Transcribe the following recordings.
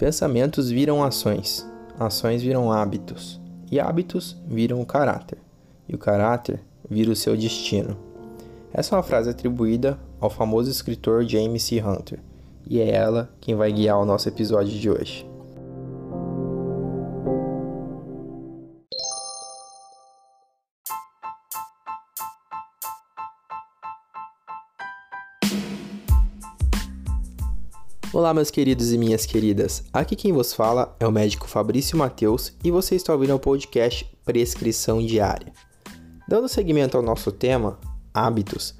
Pensamentos viram ações, ações viram hábitos, e hábitos viram o caráter, e o caráter vira o seu destino. Essa é uma frase atribuída ao famoso escritor James C. Hunter, e é ela quem vai guiar o nosso episódio de hoje. Olá, meus queridos e minhas queridas. Aqui quem vos fala é o médico Fabrício Mateus e você está ouvindo o podcast Prescrição Diária. Dando seguimento ao nosso tema, hábitos,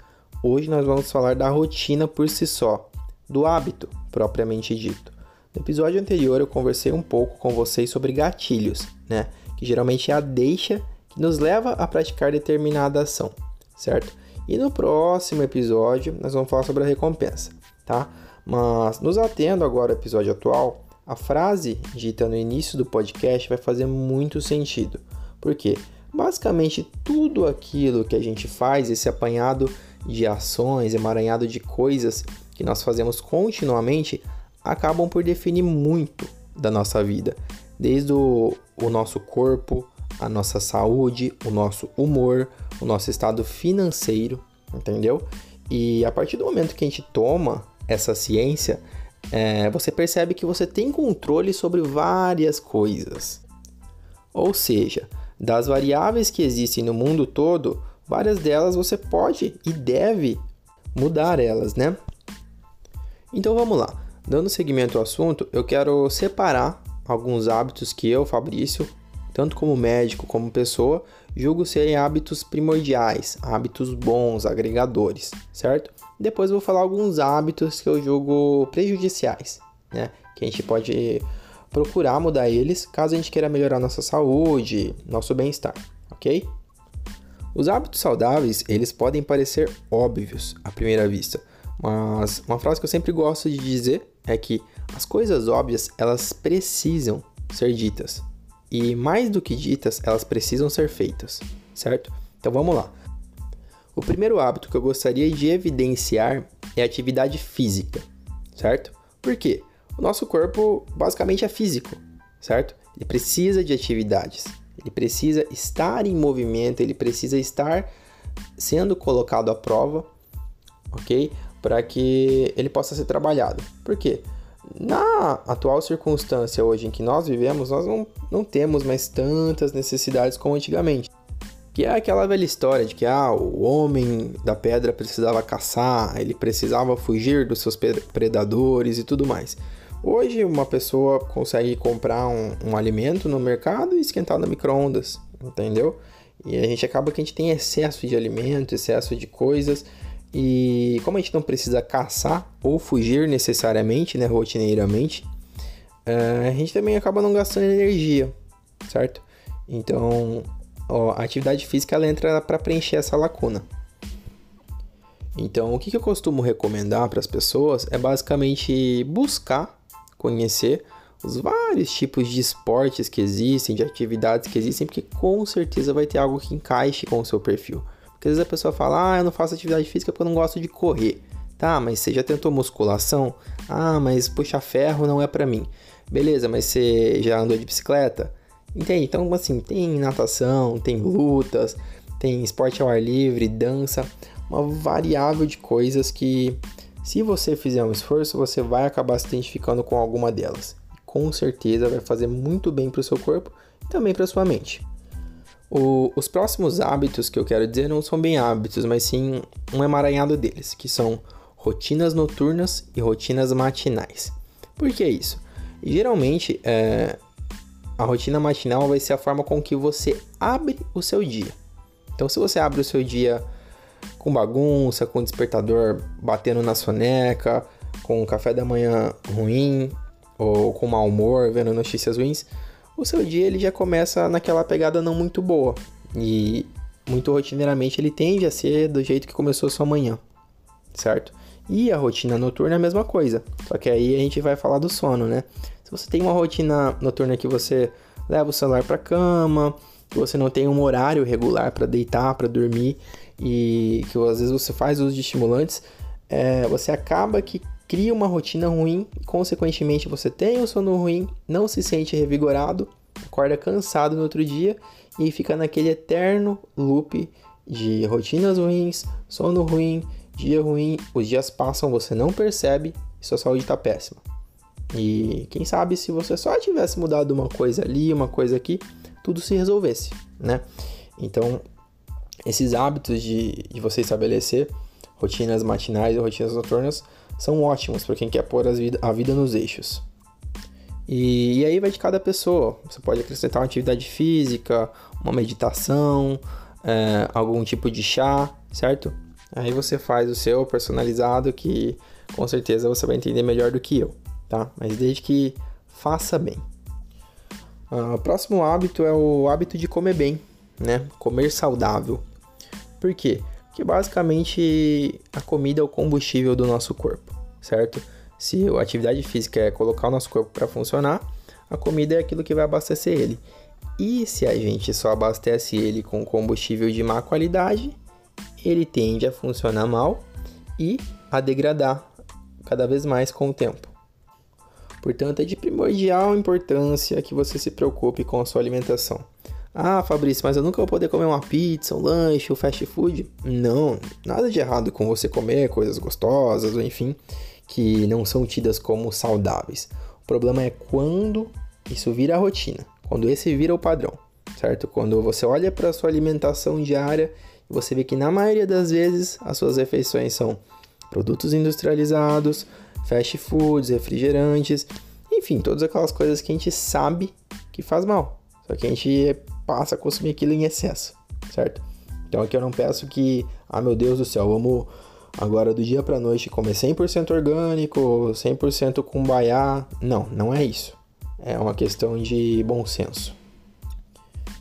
hoje nós vamos falar da rotina por si só, do hábito propriamente dito. No episódio anterior eu conversei um pouco com vocês sobre gatilhos, né? Que geralmente é a deixa que nos leva a praticar determinada ação, certo? E no próximo episódio nós vamos falar sobre a recompensa, tá? Mas, nos atendo agora ao episódio atual, a frase dita no início do podcast vai fazer muito sentido. Por quê? Basicamente, tudo aquilo que a gente faz, esse apanhado de ações, emaranhado de coisas que nós fazemos continuamente, acabam por definir muito da nossa vida. Desde o, o nosso corpo, a nossa saúde, o nosso humor, o nosso estado financeiro, entendeu? E a partir do momento que a gente toma essa ciência, é, você percebe que você tem controle sobre várias coisas. Ou seja, das variáveis que existem no mundo todo, várias delas você pode e deve mudar elas, né? Então vamos lá. Dando seguimento ao assunto, eu quero separar alguns hábitos que eu, Fabrício, tanto como médico como pessoa, julgo serem hábitos primordiais, hábitos bons, agregadores, certo? Depois vou falar alguns hábitos que eu julgo prejudiciais, né? Que a gente pode procurar mudar eles caso a gente queira melhorar nossa saúde, nosso bem-estar, ok? Os hábitos saudáveis, eles podem parecer óbvios à primeira vista, mas uma frase que eu sempre gosto de dizer é que as coisas óbvias, elas precisam ser ditas. E mais do que ditas, elas precisam ser feitas, certo? Então vamos lá. O primeiro hábito que eu gostaria de evidenciar é a atividade física, certo? Por quê? O nosso corpo basicamente é físico, certo? Ele precisa de atividades, ele precisa estar em movimento, ele precisa estar sendo colocado à prova, ok? Para que ele possa ser trabalhado. Por quê? Na atual circunstância hoje em que nós vivemos, nós não, não temos mais tantas necessidades como antigamente. Que é aquela velha história de que ah, o homem da pedra precisava caçar, ele precisava fugir dos seus predadores e tudo mais. Hoje uma pessoa consegue comprar um, um alimento no mercado e esquentar no micro-ondas, entendeu? E a gente acaba que a gente tem excesso de alimento, excesso de coisas. E como a gente não precisa caçar ou fugir necessariamente, né, rotineiramente, eh, a gente também acaba não gastando energia, certo? Então, ó, a atividade física ela entra para preencher essa lacuna. Então, o que, que eu costumo recomendar para as pessoas é basicamente buscar conhecer os vários tipos de esportes que existem, de atividades que existem, porque com certeza vai ter algo que encaixe com o seu perfil. Porque às vezes a pessoa fala, ah, eu não faço atividade física porque eu não gosto de correr. Tá, mas você já tentou musculação? Ah, mas puxar ferro não é para mim. Beleza, mas você já andou de bicicleta? Entende? Então, assim, tem natação, tem lutas, tem esporte ao ar livre, dança, uma variável de coisas que, se você fizer um esforço, você vai acabar se identificando com alguma delas. Com certeza vai fazer muito bem para o seu corpo e também para sua mente. O, os próximos hábitos que eu quero dizer não são bem hábitos, mas sim um emaranhado deles, que são rotinas noturnas e rotinas matinais. Por que isso? geralmente, é, a rotina matinal vai ser a forma com que você abre o seu dia. Então, se você abre o seu dia com bagunça, com despertador batendo na soneca, com café da manhã ruim ou com mau humor, vendo notícias ruins, o seu dia ele já começa naquela pegada não muito boa. E muito rotineiramente ele tende a ser do jeito que começou a sua manhã, certo? E a rotina noturna é a mesma coisa, só que aí a gente vai falar do sono, né? Se você tem uma rotina noturna que você leva o celular para cama, que você não tem um horário regular para deitar, para dormir e que às vezes você faz uso de estimulantes, é, você acaba que cria uma rotina ruim, consequentemente você tem o sono ruim, não se sente revigorado, acorda cansado no outro dia e fica naquele eterno loop de rotinas ruins, sono ruim, dia ruim, os dias passam, você não percebe e sua saúde está péssima. E quem sabe se você só tivesse mudado uma coisa ali, uma coisa aqui, tudo se resolvesse, né? Então, esses hábitos de, de você estabelecer rotinas matinais e rotinas noturnas são ótimos para quem quer pôr a vida nos eixos. E, e, aí vai de cada pessoa. Você pode acrescentar uma atividade física, uma meditação, é, algum tipo de chá, certo? Aí você faz o seu personalizado que com certeza você vai entender melhor do que eu, tá? Mas desde que faça bem. Uh, o próximo hábito é o hábito de comer bem, né? Comer saudável. Por quê? Porque basicamente a comida é o combustível do nosso corpo, certo? Se a atividade física é colocar o nosso corpo para funcionar, a comida é aquilo que vai abastecer ele. E se a gente só abastece ele com combustível de má qualidade, ele tende a funcionar mal e a degradar cada vez mais com o tempo. Portanto, é de primordial importância que você se preocupe com a sua alimentação. Ah, Fabrício, mas eu nunca vou poder comer uma pizza, um lanche, um fast food. Não, nada de errado com você comer coisas gostosas ou enfim, que não são tidas como saudáveis. O problema é quando isso vira a rotina, quando esse vira o padrão, certo? Quando você olha para a sua alimentação diária e você vê que na maioria das vezes as suas refeições são produtos industrializados, fast foods, refrigerantes, enfim, todas aquelas coisas que a gente sabe que faz mal. Só que a gente passa a consumir aquilo em excesso, certo? Então aqui eu não peço que, ah meu Deus do céu, vamos agora do dia para noite comer 100% orgânico, 100% com baiá. Não, não é isso. É uma questão de bom senso.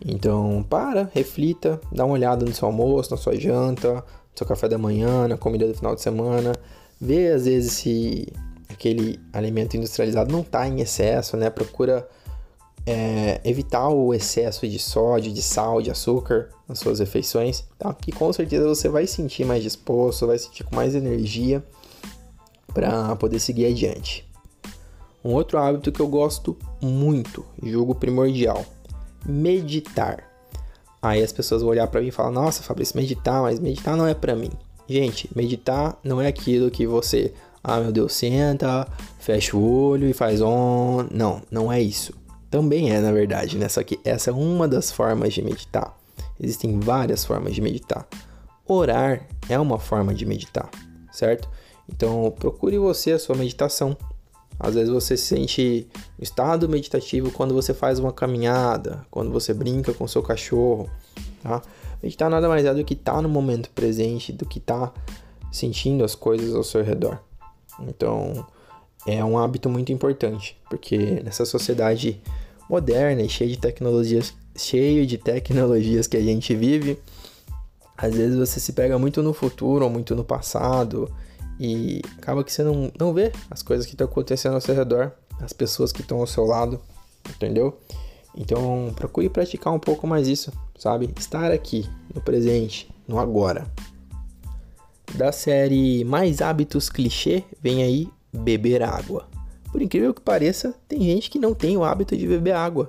Então, para, reflita, dá uma olhada no seu almoço, na sua janta, no seu café da manhã, na comida do final de semana, vê às vezes se aquele alimento industrializado não está em excesso, né? Procura é, evitar o excesso de sódio, de sal, de açúcar nas suas refeições, tá? Que com certeza você vai sentir mais disposto, vai sentir com mais energia para poder seguir adiante. Um outro hábito que eu gosto muito, julgo primordial, meditar. Aí as pessoas vão olhar para mim e falar: "Nossa, Fabrício, meditar, mas meditar não é para mim". Gente, meditar não é aquilo que você, ah, meu Deus, senta, fecha o olho e faz on. Não, não é isso. Também é, na verdade, né? Só que essa é uma das formas de meditar. Existem várias formas de meditar. Orar é uma forma de meditar, certo? Então, procure você a sua meditação. Às vezes você se sente no estado meditativo quando você faz uma caminhada, quando você brinca com seu cachorro, tá? Meditar nada mais é do que estar tá no momento presente, do que estar tá sentindo as coisas ao seu redor. Então, é um hábito muito importante, porque nessa sociedade moderna e cheia de tecnologias, cheio de tecnologias que a gente vive, às vezes você se pega muito no futuro ou muito no passado e acaba que você não, não vê as coisas que estão acontecendo ao seu redor, as pessoas que estão ao seu lado, entendeu? Então procure praticar um pouco mais isso, sabe? Estar aqui, no presente, no agora. Da série Mais Hábitos Clichê, vem aí beber água. Por incrível que pareça, tem gente que não tem o hábito de beber água.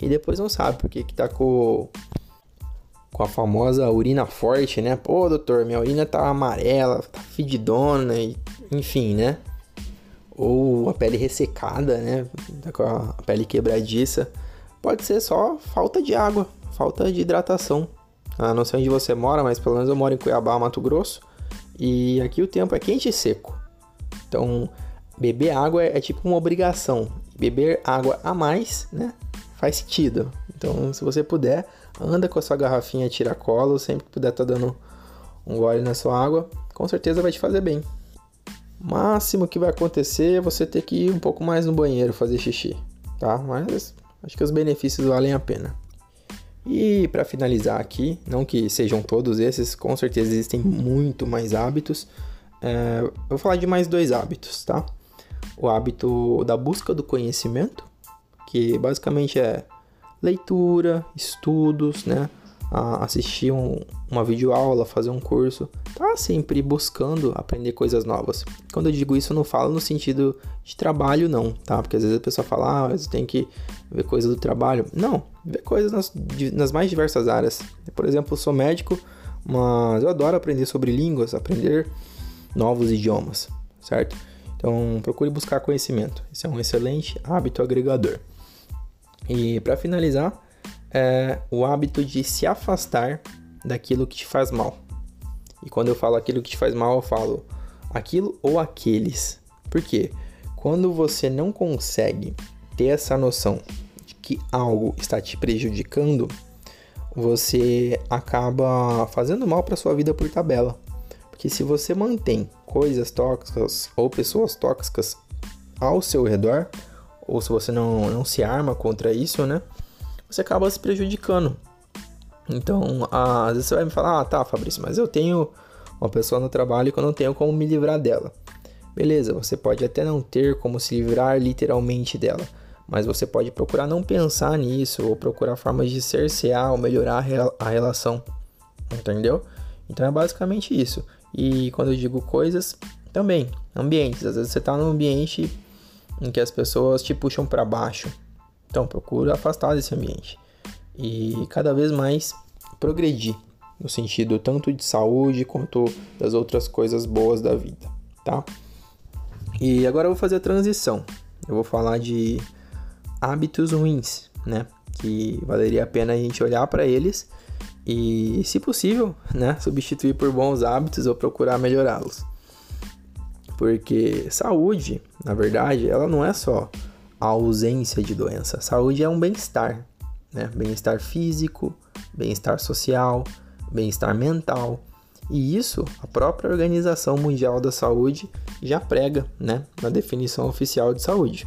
E depois não sabe porque que tá com, com a famosa urina forte, né? Pô, doutor, minha urina tá amarela, tá fedidona, e, enfim, né? Ou a pele ressecada, né? Tá com a pele quebradiça. Pode ser só falta de água, falta de hidratação. Ah, não sei onde você mora, mas pelo menos eu moro em Cuiabá, Mato Grosso. E aqui o tempo é quente e seco. Então, beber água é, é tipo uma obrigação. Beber água a mais, né? Faz sentido. Então, se você puder, anda com a sua garrafinha tiracolo, sempre que puder tá dando um gole na sua água, com certeza vai te fazer bem. Máximo que vai acontecer é você ter que ir um pouco mais no banheiro fazer xixi, tá? Mas acho que os benefícios valem a pena. E para finalizar aqui, não que sejam todos esses, com certeza existem muito mais hábitos. É, eu vou falar de mais dois hábitos, tá? O hábito da busca do conhecimento, que basicamente é leitura, estudos, né? a assistir um, uma videoaula, fazer um curso, tá sempre buscando aprender coisas novas. Quando eu digo isso, eu não falo no sentido de trabalho, não, tá? Porque às vezes a pessoa fala, ah, você tem que ver coisas do trabalho. Não, ver coisas nas, nas mais diversas áreas. Por exemplo, eu sou médico, mas eu adoro aprender sobre línguas, aprender novos idiomas, certo? Então, procure buscar conhecimento. Esse é um excelente hábito agregador. E para finalizar, é o hábito de se afastar daquilo que te faz mal. E quando eu falo aquilo que te faz mal, eu falo aquilo ou aqueles. Por quê? Quando você não consegue ter essa noção de que algo está te prejudicando, você acaba fazendo mal para sua vida por tabela. Porque se você mantém coisas tóxicas ou pessoas tóxicas ao seu redor, ou se você não, não se arma contra isso, né? Você acaba se prejudicando. Então, às vezes você vai me falar, ah, tá, Fabrício, mas eu tenho uma pessoa no trabalho que eu não tenho como me livrar dela. Beleza, você pode até não ter como se livrar literalmente dela, mas você pode procurar não pensar nisso ou procurar formas de cercear ou melhorar a relação, entendeu? Então é basicamente isso. E quando eu digo coisas, também ambientes. Às vezes você está num ambiente em que as pessoas te puxam para baixo. Então procura afastar desse ambiente e cada vez mais progredir no sentido tanto de saúde quanto das outras coisas boas da vida, tá? E agora eu vou fazer a transição. Eu vou falar de hábitos ruins, né? Que valeria a pena a gente olhar para eles e, se possível, né, substituir por bons hábitos ou procurar melhorá-los. Porque saúde, na verdade, ela não é só a ausência de doença. Saúde é um bem-estar, né? Bem-estar físico, bem-estar social, bem-estar mental. E isso a própria Organização Mundial da Saúde já prega, né, na definição oficial de saúde.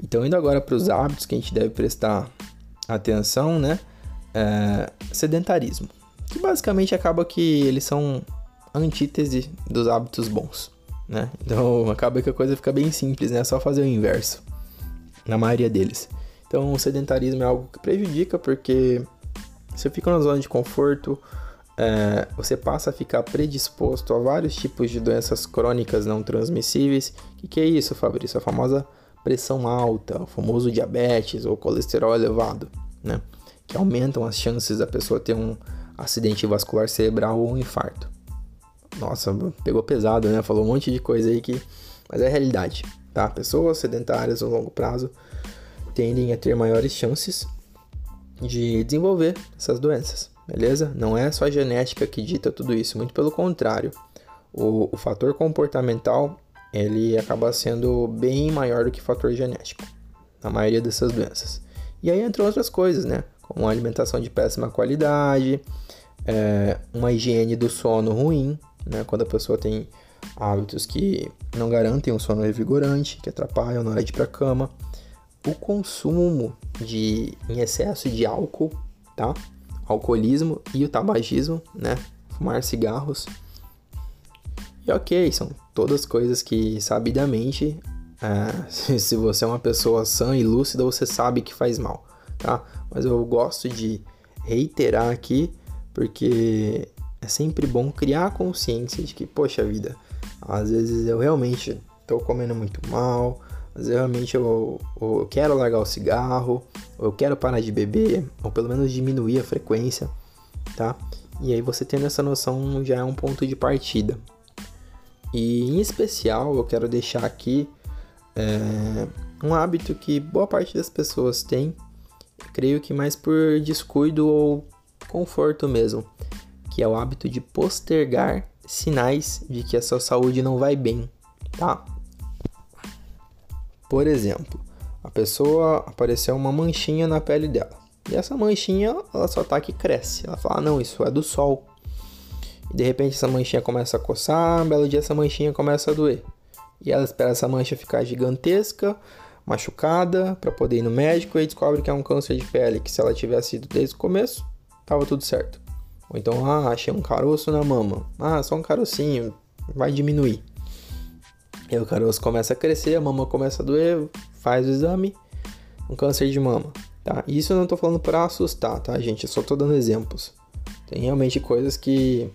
Então, indo agora para os hábitos que a gente deve prestar atenção, né? É, sedentarismo, que basicamente acaba que eles são antítese dos hábitos bons, né? Então, acaba que a coisa fica bem simples, né? É só fazer o inverso, na maioria deles. Então, o sedentarismo é algo que prejudica porque você fica na zona de conforto, é, você passa a ficar predisposto a vários tipos de doenças crônicas não transmissíveis. O que, que é isso, Fabrício? A famosa pressão alta, o famoso diabetes ou colesterol elevado, né? Que aumentam as chances da pessoa ter um acidente vascular cerebral ou um infarto. Nossa, pegou pesado, né? Falou um monte de coisa aí que. Mas é a realidade, tá? Pessoas sedentárias no longo prazo tendem a ter maiores chances de desenvolver essas doenças, beleza? Não é só a genética que dita tudo isso, muito pelo contrário. O, o fator comportamental ele acaba sendo bem maior do que o fator genético na maioria dessas doenças. E aí entram outras coisas, né? Como alimentação de péssima qualidade, é, uma higiene do sono ruim, né? Quando a pessoa tem hábitos que não garantem um sono revigorante, que atrapalham na hora de ir para cama o consumo de em excesso de álcool, tá? Alcoolismo e o tabagismo, né? Fumar cigarros. E ok, são todas coisas que sabidamente, é, se você é uma pessoa sã e lúcida, você sabe que faz mal, tá? Mas eu gosto de reiterar aqui porque é sempre bom criar a consciência de que, poxa vida, às vezes eu realmente estou comendo muito mal, mas realmente eu, eu quero largar o cigarro, ou eu quero parar de beber, ou pelo menos diminuir a frequência, tá? E aí você tendo essa noção já é um ponto de partida. E em especial eu quero deixar aqui é, um hábito que boa parte das pessoas tem, creio que mais por descuido ou conforto mesmo, que é o hábito de postergar sinais de que a sua saúde não vai bem, tá? Por exemplo, a pessoa apareceu uma manchinha na pele dela. E essa manchinha, ela só tá que cresce. Ela fala: ah, "Não, isso é do sol". E de repente essa manchinha começa a coçar, um belo dia essa manchinha começa a doer. E ela espera essa mancha ficar gigantesca, machucada, para poder ir no médico e descobre que é um câncer de pele, que se ela tivesse ido desde o começo, tava tudo certo. Ou então, ah, achei um caroço na mama. Ah, só um carocinho, vai diminuir. E o caroço começa a crescer, a mama começa a doer, faz o exame, um câncer de mama. Tá? Isso eu não tô falando para assustar, tá, gente? Eu só tô dando exemplos. Tem realmente coisas que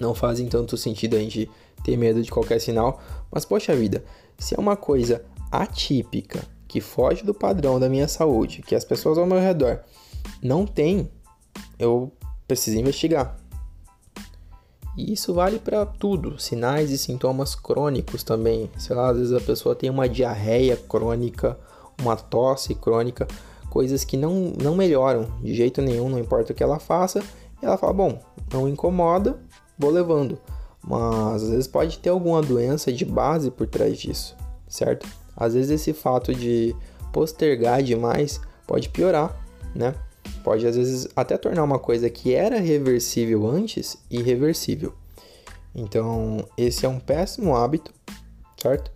não fazem tanto sentido a gente ter medo de qualquer sinal, mas poxa vida, se é uma coisa atípica, que foge do padrão da minha saúde, que as pessoas ao meu redor não têm, eu preciso investigar. E isso vale para tudo, sinais e sintomas crônicos também. Sei lá, às vezes a pessoa tem uma diarreia crônica, uma tosse crônica, coisas que não, não melhoram de jeito nenhum, não importa o que ela faça. E ela fala: Bom, não incomoda, vou levando. Mas às vezes pode ter alguma doença de base por trás disso, certo? Às vezes esse fato de postergar demais pode piorar, né? Pode às vezes até tornar uma coisa que era reversível antes irreversível. Então, esse é um péssimo hábito, certo?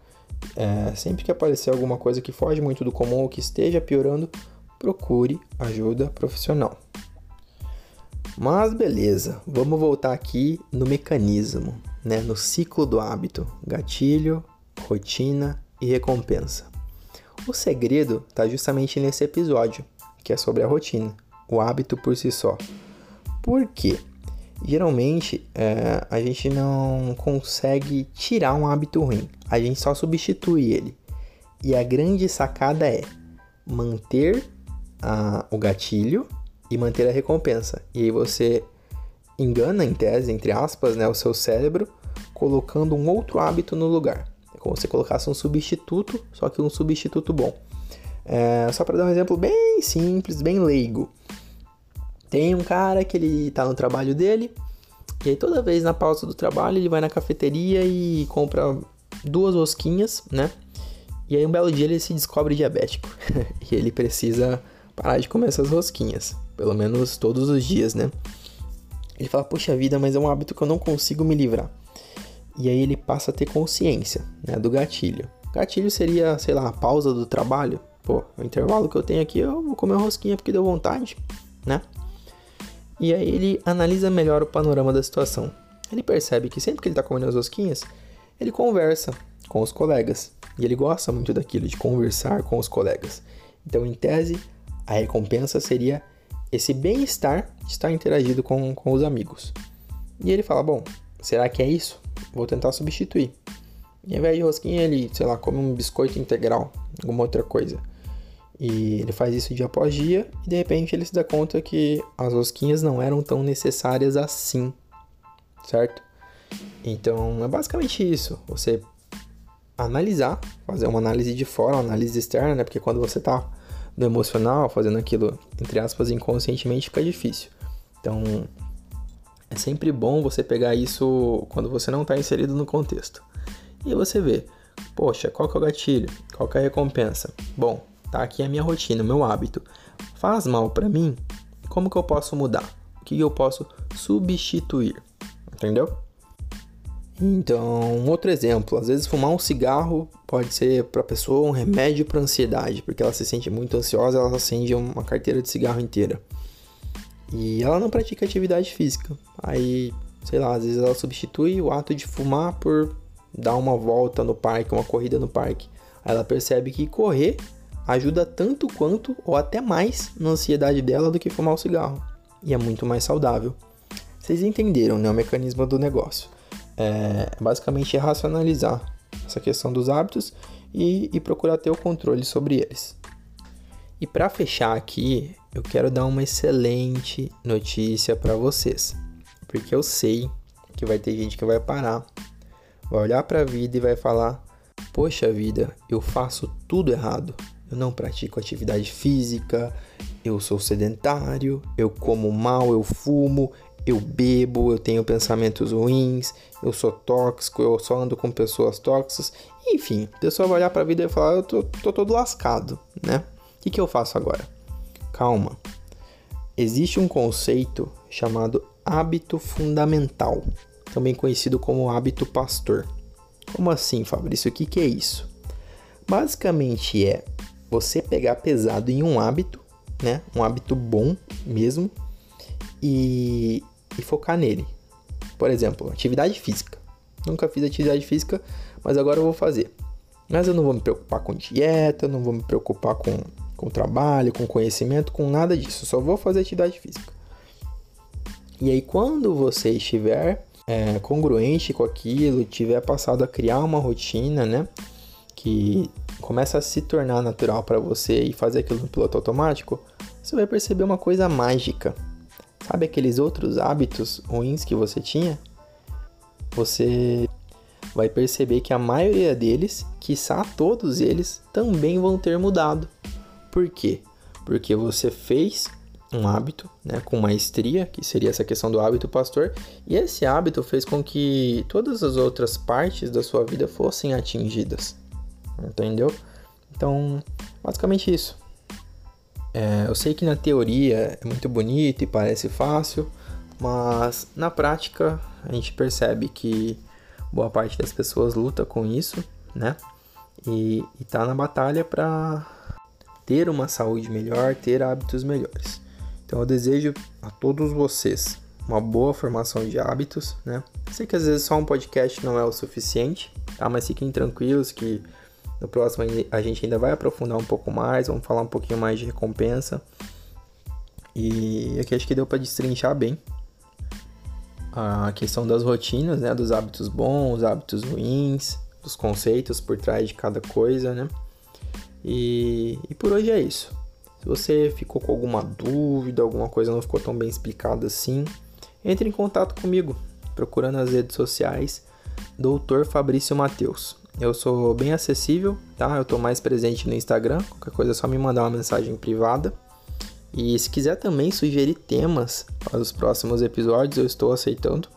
É, sempre que aparecer alguma coisa que foge muito do comum ou que esteja piorando, procure ajuda profissional. Mas beleza, vamos voltar aqui no mecanismo, né? no ciclo do hábito: gatilho, rotina e recompensa. O segredo está justamente nesse episódio, que é sobre a rotina, o hábito por si só. Por quê? Geralmente é, a gente não consegue tirar um hábito ruim, a gente só substitui ele. E a grande sacada é manter a, o gatilho e manter a recompensa. E aí você engana, em tese, entre aspas, né, o seu cérebro, colocando um outro hábito no lugar. É como se colocasse um substituto, só que um substituto bom. É, só para dar um exemplo bem simples, bem leigo. Tem um cara que ele está no trabalho dele, e aí toda vez na pausa do trabalho ele vai na cafeteria e compra duas rosquinhas, né? E aí um belo dia ele se descobre diabético e ele precisa parar de comer essas rosquinhas, pelo menos todos os dias, né? Ele fala: "Poxa vida, mas é um hábito que eu não consigo me livrar". E aí ele passa a ter consciência, né, do gatilho. Gatilho seria, sei lá, a pausa do trabalho. Pô, o intervalo que eu tenho aqui, eu vou comer uma rosquinha porque deu vontade, né? E aí ele analisa melhor o panorama da situação. Ele percebe que sempre que ele está comendo as rosquinhas, ele conversa com os colegas. E ele gosta muito daquilo, de conversar com os colegas. Então, em tese, a recompensa seria esse bem-estar de estar interagindo com, com os amigos. E ele fala: Bom, será que é isso? Vou tentar substituir. E ao de rosquinha, ele, sei lá, come um biscoito integral, alguma outra coisa. E ele faz isso dia após dia e de repente ele se dá conta que as rosquinhas não eram tão necessárias assim, certo? Então é basicamente isso. Você analisar, fazer uma análise de fora, uma análise externa, né? Porque quando você tá no emocional, fazendo aquilo, entre aspas, inconscientemente, fica difícil. Então, é sempre bom você pegar isso quando você não está inserido no contexto. E você vê, poxa, qual que é o gatilho? Qual que é a recompensa? Bom, tá aqui a minha rotina, o meu hábito. Faz mal para mim? Como que eu posso mudar? O que eu posso substituir? Entendeu? Então, um outro exemplo, às vezes fumar um cigarro pode ser para a pessoa um remédio para ansiedade, porque ela se sente muito ansiosa, ela acende uma carteira de cigarro inteira. E ela não pratica atividade física. Aí, sei lá, às vezes ela substitui o ato de fumar por dar uma volta no parque, uma corrida no parque. Aí ela percebe que correr ajuda tanto quanto ou até mais na ansiedade dela do que fumar o cigarro. E é muito mais saudável. Vocês entenderam, né, o mecanismo do negócio é basicamente racionalizar essa questão dos hábitos e, e procurar ter o controle sobre eles. E para fechar aqui, eu quero dar uma excelente notícia para vocês, porque eu sei que vai ter gente que vai parar, vai olhar para a vida e vai falar: Poxa vida, eu faço tudo errado. Eu não pratico atividade física, eu sou sedentário, eu como mal, eu fumo, eu bebo, eu tenho pensamentos ruins, eu sou tóxico, eu só ando com pessoas tóxicas. Enfim, a pessoa vai olhar para a vida e falar: eu tô, tô todo lascado, né? O que, que eu faço agora? Calma. Existe um conceito chamado hábito fundamental, também conhecido como hábito pastor. Como assim, Fabrício? O que, que é isso? Basicamente é você pegar pesado em um hábito, né? Um hábito bom mesmo, e e focar nele. Por exemplo, atividade física. Nunca fiz atividade física, mas agora eu vou fazer. Mas eu não vou me preocupar com dieta, não vou me preocupar com com trabalho, com conhecimento, com nada disso. Só vou fazer atividade física. E aí, quando você estiver é, congruente com aquilo, tiver passado a criar uma rotina, né? Que começa a se tornar natural para você e fazer aquilo no piloto automático, você vai perceber uma coisa mágica. Sabe aqueles outros hábitos ruins que você tinha? Você vai perceber que a maioria deles, quiçá todos eles, também vão ter mudado. Por quê? Porque você fez um hábito, né, com maestria, que seria essa questão do hábito pastor, e esse hábito fez com que todas as outras partes da sua vida fossem atingidas. Entendeu? Então, basicamente isso. É, eu sei que na teoria é muito bonito e parece fácil, mas na prática a gente percebe que boa parte das pessoas luta com isso, né? E, está na batalha para ter uma saúde melhor, ter hábitos melhores. Então eu desejo a todos vocês uma boa formação de hábitos, né? sei que às vezes só um podcast não é o suficiente, tá? Mas fiquem tranquilos que no próximo a gente ainda vai aprofundar um pouco mais, vamos falar um pouquinho mais de recompensa. E aqui acho que deu para destrinchar bem a questão das rotinas, né, dos hábitos bons, hábitos ruins, dos conceitos por trás de cada coisa, né? E, e por hoje é isso. Se você ficou com alguma dúvida, alguma coisa não ficou tão bem explicada assim, entre em contato comigo, procurando nas redes sociais Doutor Fabrício Mateus. Eu sou bem acessível, tá? Eu tô mais presente no Instagram, qualquer coisa é só me mandar uma mensagem privada. E se quiser também sugerir temas para os próximos episódios, eu estou aceitando.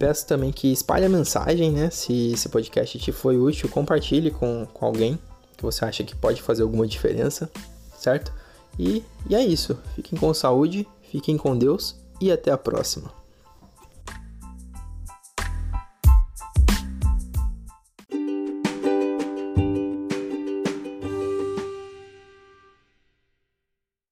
Peço também que espalhe a mensagem, né? Se esse podcast te foi útil, compartilhe com, com alguém que você acha que pode fazer alguma diferença, certo? E, e é isso. Fiquem com saúde, fiquem com Deus e até a próxima.